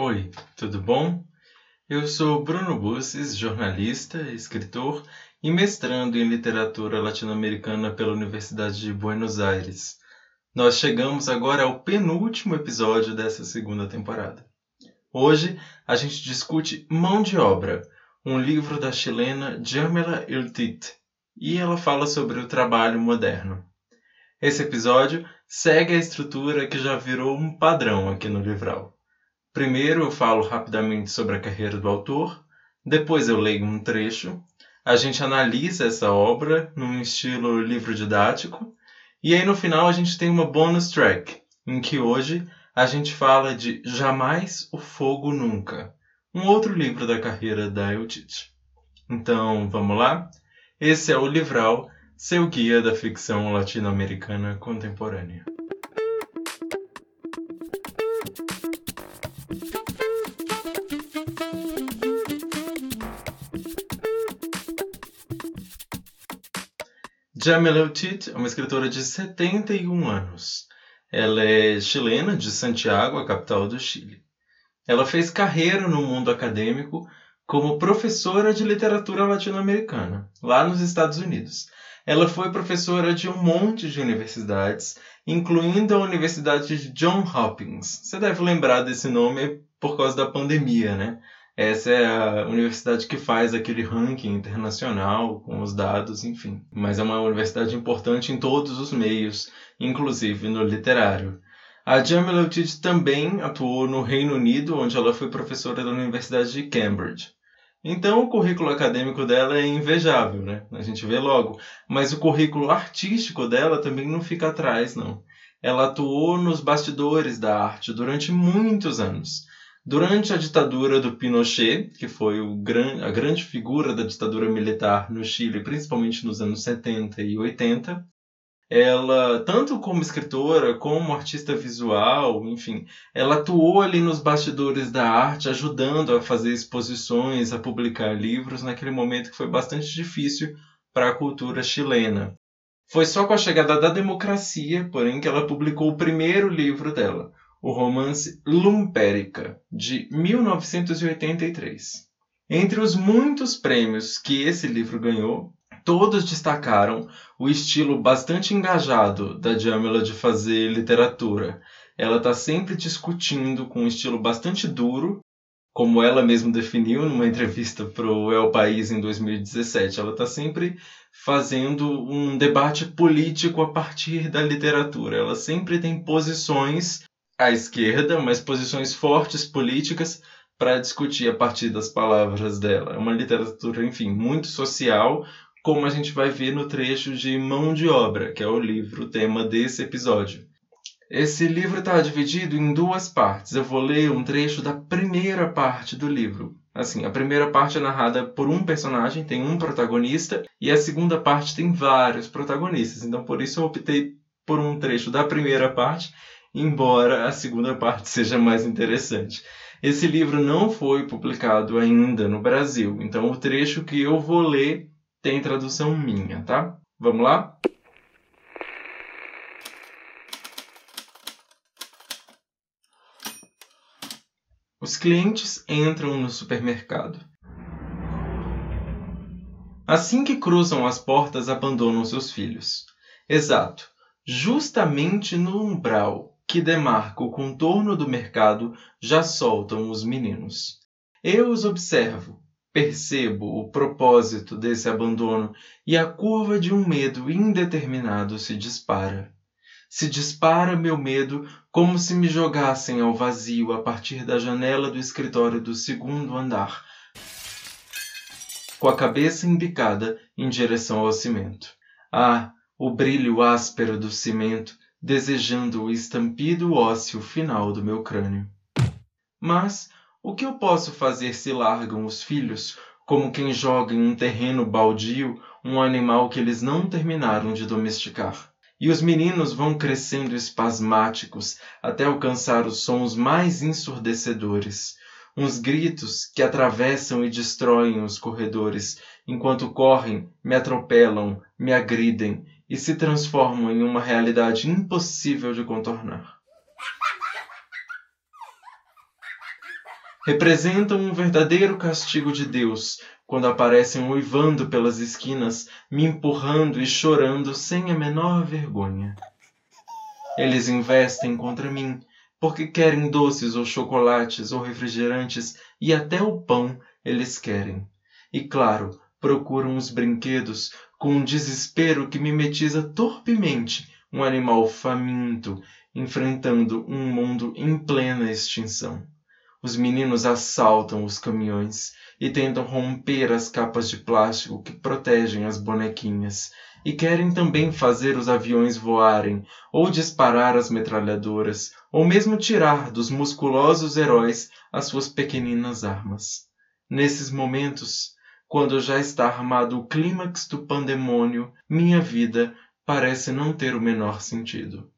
Oi, tudo bom? Eu sou Bruno Busses, jornalista, escritor e mestrando em literatura latino-americana pela Universidade de Buenos Aires. Nós chegamos agora ao penúltimo episódio dessa segunda temporada. Hoje a gente discute Mão de Obra, um livro da chilena Jamila Iltit, e ela fala sobre o trabalho moderno. Esse episódio segue a estrutura que já virou um padrão aqui no Livral. Primeiro eu falo rapidamente sobre a carreira do autor, depois eu leio um trecho, a gente analisa essa obra num estilo livro didático, e aí no final a gente tem uma bonus track, em que hoje a gente fala de Jamais o Fogo Nunca, um outro livro da carreira da Eutite. Então, vamos lá? Esse é o Livral, seu guia da ficção latino-americana contemporânea. Jamila Utit é uma escritora de 71 anos. Ela é chilena, de Santiago, a capital do Chile. Ela fez carreira no mundo acadêmico como professora de literatura latino-americana, lá nos Estados Unidos. Ela foi professora de um monte de universidades, incluindo a Universidade de John Hopkins. Você deve lembrar desse nome por causa da pandemia, né? Essa é a universidade que faz aquele ranking internacional com os dados, enfim. Mas é uma universidade importante em todos os meios, inclusive no literário. A Jamila Utid também atuou no Reino Unido, onde ela foi professora da Universidade de Cambridge. Então o currículo acadêmico dela é invejável, né? A gente vê logo. Mas o currículo artístico dela também não fica atrás, não. Ela atuou nos bastidores da arte durante muitos anos. Durante a ditadura do Pinochet, que foi gran, a grande figura da ditadura militar no Chile, principalmente nos anos 70 e 80, ela, tanto como escritora, como artista visual, enfim, ela atuou ali nos bastidores da arte, ajudando a fazer exposições, a publicar livros, naquele momento que foi bastante difícil para a cultura chilena. Foi só com a chegada da democracia, porém, que ela publicou o primeiro livro dela, o romance Lumpérica, de 1983. Entre os muitos prêmios que esse livro ganhou, todos destacaram o estilo bastante engajado da Jamila de fazer literatura. Ela está sempre discutindo com um estilo bastante duro, como ela mesma definiu numa entrevista para o El País em 2017. Ela está sempre fazendo um debate político a partir da literatura. Ela sempre tem posições à esquerda, mas posições fortes políticas para discutir a partir das palavras dela. É uma literatura, enfim, muito social, como a gente vai ver no trecho de Mão de Obra, que é o livro tema desse episódio. Esse livro está dividido em duas partes. Eu vou ler um trecho da primeira parte do livro. Assim, a primeira parte é narrada por um personagem, tem um protagonista, e a segunda parte tem vários protagonistas. Então, por isso eu optei por um trecho da primeira parte embora a segunda parte seja mais interessante. Esse livro não foi publicado ainda no Brasil, então o trecho que eu vou ler tem tradução minha, tá? Vamos lá? Os clientes entram no supermercado. Assim que cruzam as portas, abandonam seus filhos. Exato, justamente no umbral que demarca o contorno do mercado já soltam os meninos. Eu os observo, percebo o propósito desse abandono e a curva de um medo indeterminado se dispara. Se dispara meu medo como se me jogassem ao vazio a partir da janela do escritório do segundo andar, com a cabeça embicada em direção ao cimento. Ah, o brilho áspero do cimento desejando o estampido ósseo final do meu crânio. Mas o que eu posso fazer se largam os filhos, como quem joga em um terreno baldio um animal que eles não terminaram de domesticar? E os meninos vão crescendo espasmáticos até alcançar os sons mais ensurdecedores, uns gritos que atravessam e destroem os corredores, enquanto correm, me atropelam, me agridem e se transformam em uma realidade impossível de contornar. representam um verdadeiro castigo de Deus quando aparecem uivando pelas esquinas, me empurrando e chorando sem a menor vergonha. Eles investem contra mim, porque querem doces ou chocolates ou refrigerantes e até o pão eles querem. E claro, procuram os brinquedos com um desespero que mimetiza torpemente um animal faminto enfrentando um mundo em plena extinção. Os meninos assaltam os caminhões e tentam romper as capas de plástico que protegem as bonequinhas, e querem também fazer os aviões voarem, ou disparar as metralhadoras, ou mesmo tirar dos musculosos heróis as suas pequeninas armas. Nesses momentos, quando já está armado o clímax do pandemônio, minha vida parece não ter o menor sentido.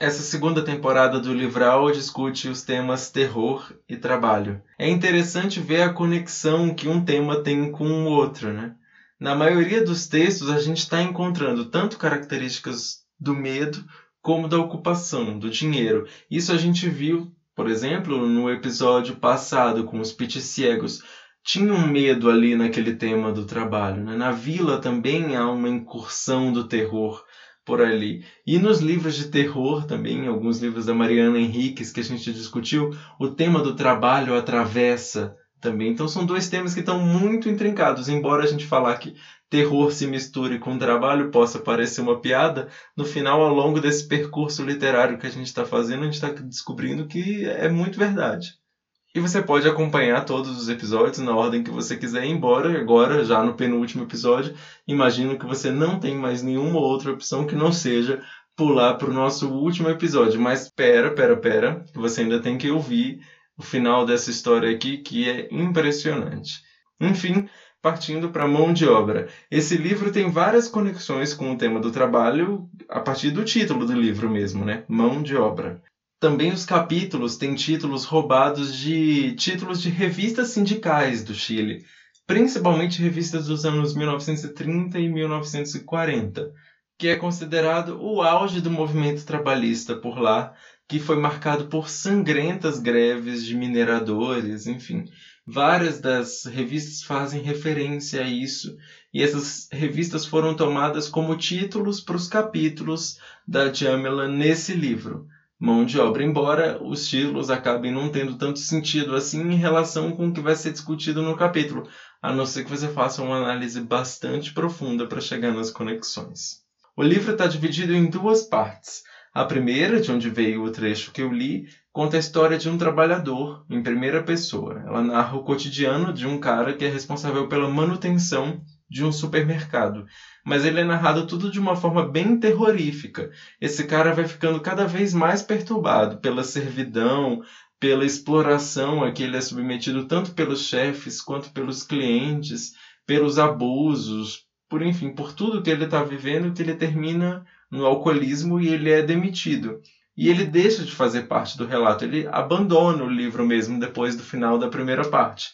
Essa segunda temporada do Livral discute os temas terror e trabalho. É interessante ver a conexão que um tema tem com o outro, né? Na maioria dos textos, a gente está encontrando tanto características do medo como da ocupação, do dinheiro. Isso a gente viu, por exemplo, no episódio passado com os pit ciegos. Tinha um medo ali naquele tema do trabalho. Né? Na vila também há uma incursão do terror por ali. E nos livros de terror também, alguns livros da Mariana Henriques que a gente discutiu, o tema do trabalho atravessa também. Então são dois temas que estão muito intrincados. Embora a gente falar que terror se misture com trabalho possa parecer uma piada, no final, ao longo desse percurso literário que a gente está fazendo, a gente está descobrindo que é muito verdade. E você pode acompanhar todos os episódios na ordem que você quiser, embora agora, já no penúltimo episódio, imagino que você não tem mais nenhuma outra opção que não seja pular para o nosso último episódio. Mas pera, pera, pera, que você ainda tem que ouvir o final dessa história aqui, que é impressionante. Enfim, partindo para mão de obra. Esse livro tem várias conexões com o tema do trabalho a partir do título do livro mesmo, né? Mão de obra. Também os capítulos têm títulos roubados de títulos de revistas sindicais do Chile, principalmente revistas dos anos 1930 e 1940, que é considerado o auge do movimento trabalhista por lá, que foi marcado por sangrentas greves de mineradores, enfim. Várias das revistas fazem referência a isso, e essas revistas foram tomadas como títulos para os capítulos da Jamila nesse livro mão de obra, embora os títulos acabem não tendo tanto sentido assim em relação com o que vai ser discutido no capítulo, a não ser que você faça uma análise bastante profunda para chegar nas conexões. O livro está dividido em duas partes. A primeira, de onde veio o trecho que eu li, conta a história de um trabalhador em primeira pessoa. Ela narra o cotidiano de um cara que é responsável pela manutenção de um supermercado. Mas ele é narrado tudo de uma forma bem terrorífica. Esse cara vai ficando cada vez mais perturbado pela servidão, pela exploração a que ele é submetido tanto pelos chefes quanto pelos clientes, pelos abusos, por enfim, por tudo que ele está vivendo, que ele termina no alcoolismo e ele é demitido. E ele deixa de fazer parte do relato, ele abandona o livro mesmo depois do final da primeira parte.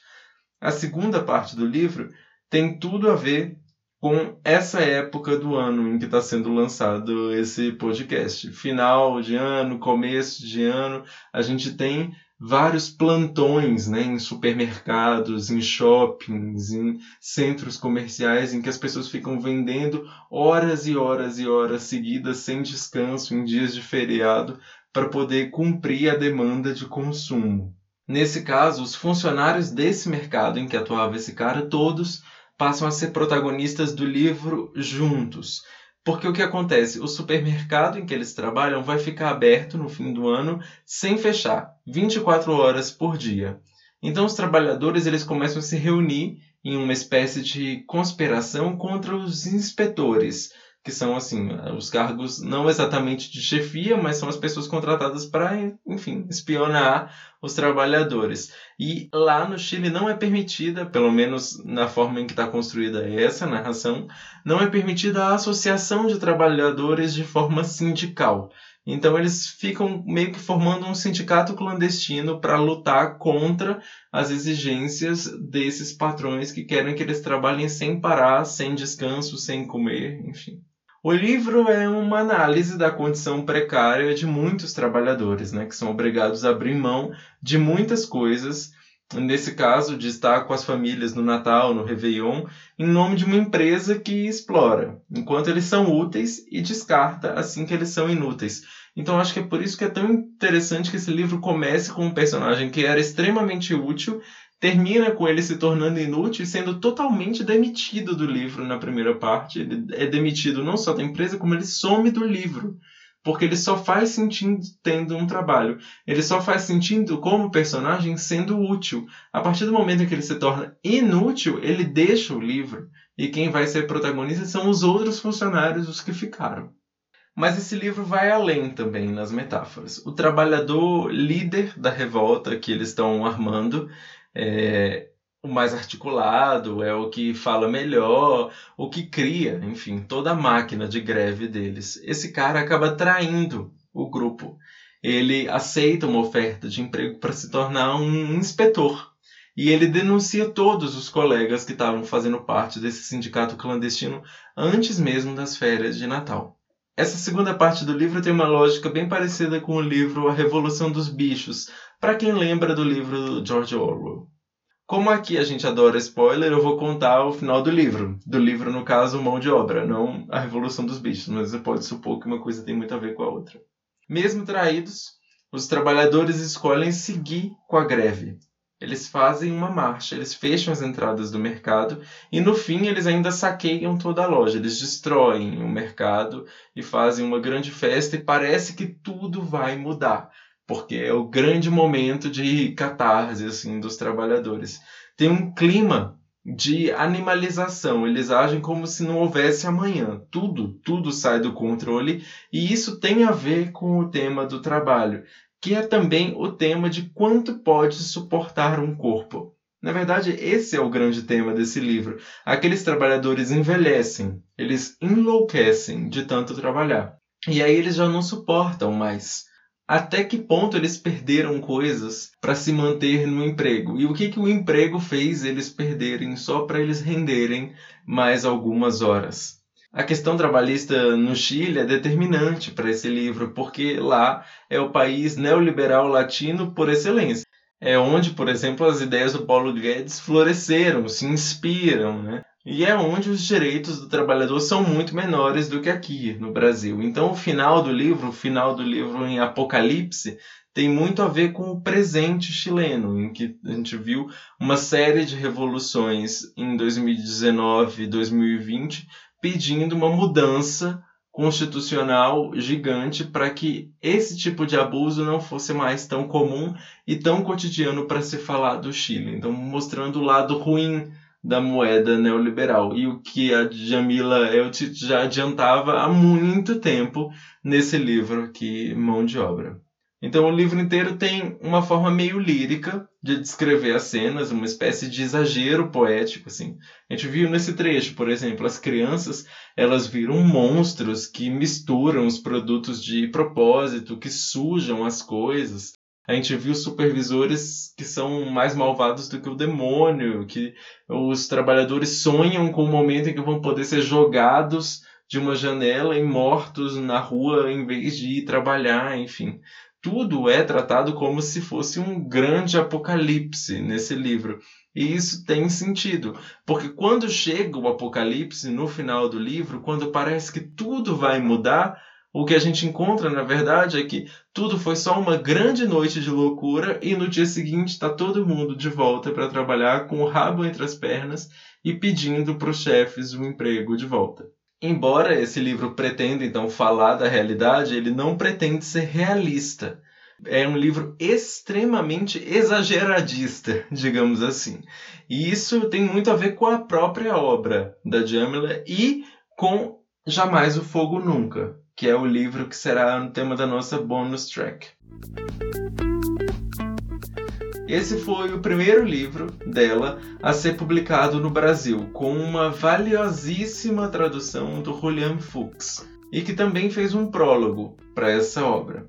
A segunda parte do livro tem tudo a ver com essa época do ano em que está sendo lançado esse podcast. Final de ano, começo de ano, a gente tem vários plantões né, em supermercados, em shoppings, em centros comerciais, em que as pessoas ficam vendendo horas e horas e horas seguidas, sem descanso, em dias de feriado, para poder cumprir a demanda de consumo. Nesse caso, os funcionários desse mercado em que atuava esse cara, todos passam a ser protagonistas do livro juntos. Porque o que acontece? O supermercado em que eles trabalham vai ficar aberto no fim do ano sem fechar, 24 horas por dia. Então os trabalhadores eles começam a se reunir em uma espécie de conspiração contra os inspetores, que são assim os cargos não exatamente de chefia, mas são as pessoas contratadas para, enfim, espionar os trabalhadores. E lá no Chile não é permitida, pelo menos na forma em que está construída essa narração, não é permitida a associação de trabalhadores de forma sindical. Então eles ficam meio que formando um sindicato clandestino para lutar contra as exigências desses patrões que querem que eles trabalhem sem parar, sem descanso, sem comer, enfim. O livro é uma análise da condição precária de muitos trabalhadores, né, que são obrigados a abrir mão de muitas coisas, nesse caso, de estar com as famílias no Natal, no Réveillon, em nome de uma empresa que explora, enquanto eles são úteis e descarta assim que eles são inúteis. Então acho que é por isso que é tão interessante que esse livro comece com um personagem que era extremamente útil termina com ele se tornando inútil e sendo totalmente demitido do livro na primeira parte. Ele é demitido não só da empresa, como ele some do livro. Porque ele só faz sentido tendo um trabalho. Ele só faz sentido como personagem sendo útil. A partir do momento em que ele se torna inútil, ele deixa o livro. E quem vai ser protagonista são os outros funcionários, os que ficaram. Mas esse livro vai além também nas metáforas. O trabalhador líder da revolta que eles estão armando é o mais articulado, é o que fala melhor, o que cria, enfim, toda a máquina de greve deles. Esse cara acaba traindo o grupo. Ele aceita uma oferta de emprego para se tornar um inspetor. E ele denuncia todos os colegas que estavam fazendo parte desse sindicato clandestino antes mesmo das férias de Natal. Essa segunda parte do livro tem uma lógica bem parecida com o livro A Revolução dos Bichos, para quem lembra do livro George Orwell. Como aqui a gente adora spoiler, eu vou contar o final do livro. Do livro, no caso, Mão de Obra, não A Revolução dos Bichos, mas você pode supor que uma coisa tem muito a ver com a outra. Mesmo traídos, os trabalhadores escolhem seguir com a greve, eles fazem uma marcha, eles fecham as entradas do mercado e no fim eles ainda saqueiam toda a loja, eles destroem o mercado e fazem uma grande festa e parece que tudo vai mudar, porque é o grande momento de catarse assim dos trabalhadores. Tem um clima de animalização, eles agem como se não houvesse amanhã. Tudo, tudo sai do controle e isso tem a ver com o tema do trabalho que é também o tema de quanto pode suportar um corpo. Na verdade, esse é o grande tema desse livro. Aqueles trabalhadores envelhecem, eles enlouquecem de tanto trabalhar. E aí eles já não suportam mais. Até que ponto eles perderam coisas para se manter no emprego? E o que, que o emprego fez eles perderem só para eles renderem mais algumas horas? A questão trabalhista no Chile é determinante para esse livro, porque lá é o país neoliberal latino por excelência. É onde, por exemplo, as ideias do Paulo Guedes floresceram, se inspiram, né? E é onde os direitos do trabalhador são muito menores do que aqui no Brasil. Então, o final do livro, o final do livro em Apocalipse, tem muito a ver com o presente chileno, em que a gente viu uma série de revoluções em 2019 e 2020 pedindo uma mudança constitucional gigante para que esse tipo de abuso não fosse mais tão comum e tão cotidiano para se falar do Chile. Então, mostrando o lado ruim da moeda neoliberal e o que a Jamila Eltit já adiantava há muito tempo nesse livro aqui, Mão de Obra. Então o livro inteiro tem uma forma meio lírica de descrever as cenas, uma espécie de exagero poético, assim. A gente viu nesse trecho, por exemplo, as crianças, elas viram monstros que misturam os produtos de propósito, que sujam as coisas. A gente viu supervisores que são mais malvados do que o demônio, que os trabalhadores sonham com o momento em que vão poder ser jogados de uma janela e mortos na rua em vez de ir trabalhar, enfim tudo é tratado como se fosse um grande apocalipse nesse livro. E isso tem sentido, porque quando chega o apocalipse no final do livro, quando parece que tudo vai mudar, o que a gente encontra, na verdade, é que tudo foi só uma grande noite de loucura e no dia seguinte está todo mundo de volta para trabalhar com o rabo entre as pernas e pedindo para os chefes o emprego de volta. Embora esse livro pretenda então falar da realidade, ele não pretende ser realista. É um livro extremamente exageradista, digamos assim. E isso tem muito a ver com a própria obra da Jamila e com Jamais o Fogo Nunca, que é o livro que será o tema da nossa bonus track. Esse foi o primeiro livro dela a ser publicado no Brasil, com uma valiosíssima tradução do Julian Fuchs, e que também fez um prólogo para essa obra.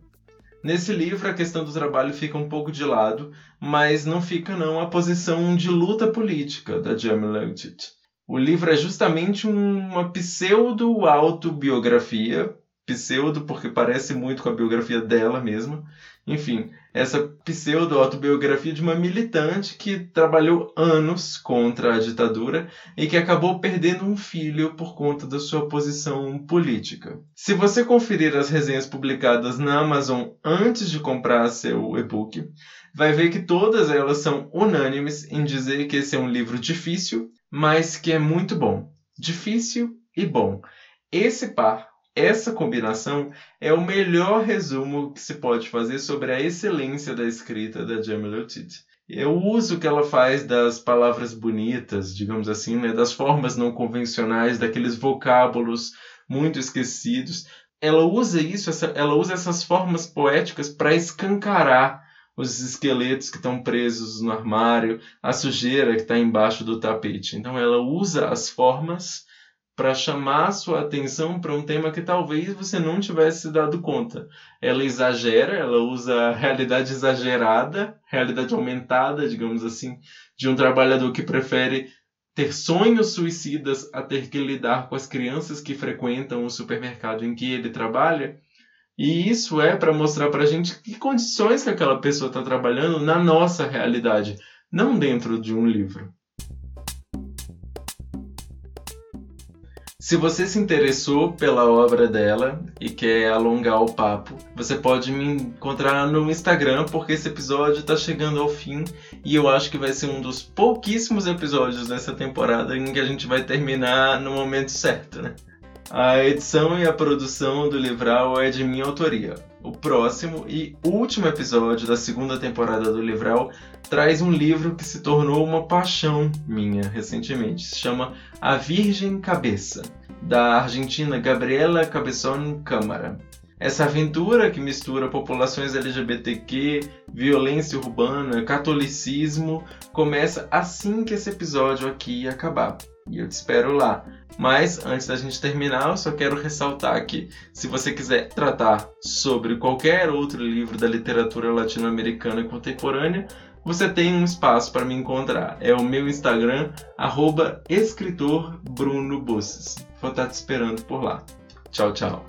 Nesse livro, a questão do trabalho fica um pouco de lado, mas não fica não a posição de luta política da Jamila Eutit. O livro é justamente uma pseudo-autobiografia, pseudo porque parece muito com a biografia dela mesma. Enfim, essa pseudo-autobiografia de uma militante que trabalhou anos contra a ditadura e que acabou perdendo um filho por conta da sua posição política. Se você conferir as resenhas publicadas na Amazon antes de comprar seu e-book, vai ver que todas elas são unânimes em dizer que esse é um livro difícil, mas que é muito bom. Difícil e bom. Esse par, essa combinação, é o melhor resumo que se pode fazer sobre a excelência da escrita da Jamila Otit. É o uso que ela faz das palavras bonitas, digamos assim, né, das formas não convencionais, daqueles vocábulos muito esquecidos. Ela usa isso, ela usa essas formas poéticas para escancarar os esqueletos que estão presos no armário, a sujeira que está embaixo do tapete. Então ela usa as formas para chamar sua atenção para um tema que talvez você não tivesse dado conta. Ela exagera, ela usa a realidade exagerada, realidade aumentada, digamos assim, de um trabalhador que prefere ter sonhos suicidas a ter que lidar com as crianças que frequentam o supermercado em que ele trabalha e isso é para mostrar para a gente que condições que aquela pessoa está trabalhando na nossa realidade, não dentro de um livro. Se você se interessou pela obra dela e quer alongar o papo, você pode me encontrar no Instagram, porque esse episódio está chegando ao fim e eu acho que vai ser um dos pouquíssimos episódios dessa temporada em que a gente vai terminar no momento certo, né? A edição e a produção do Livral é de minha autoria. O próximo e último episódio da segunda temporada do Livral traz um livro que se tornou uma paixão minha recentemente. Se chama A Virgem Cabeça, da argentina Gabriela Cabezón Câmara. Essa aventura que mistura populações LGBTQ, violência urbana, catolicismo, começa assim que esse episódio aqui acabar. E eu te espero lá. Mas antes da gente terminar, eu só quero ressaltar que se você quiser tratar sobre qualquer outro livro da literatura latino-americana contemporânea, você tem um espaço para me encontrar. É o meu Instagram, arroba Vou estar te esperando por lá. Tchau, tchau.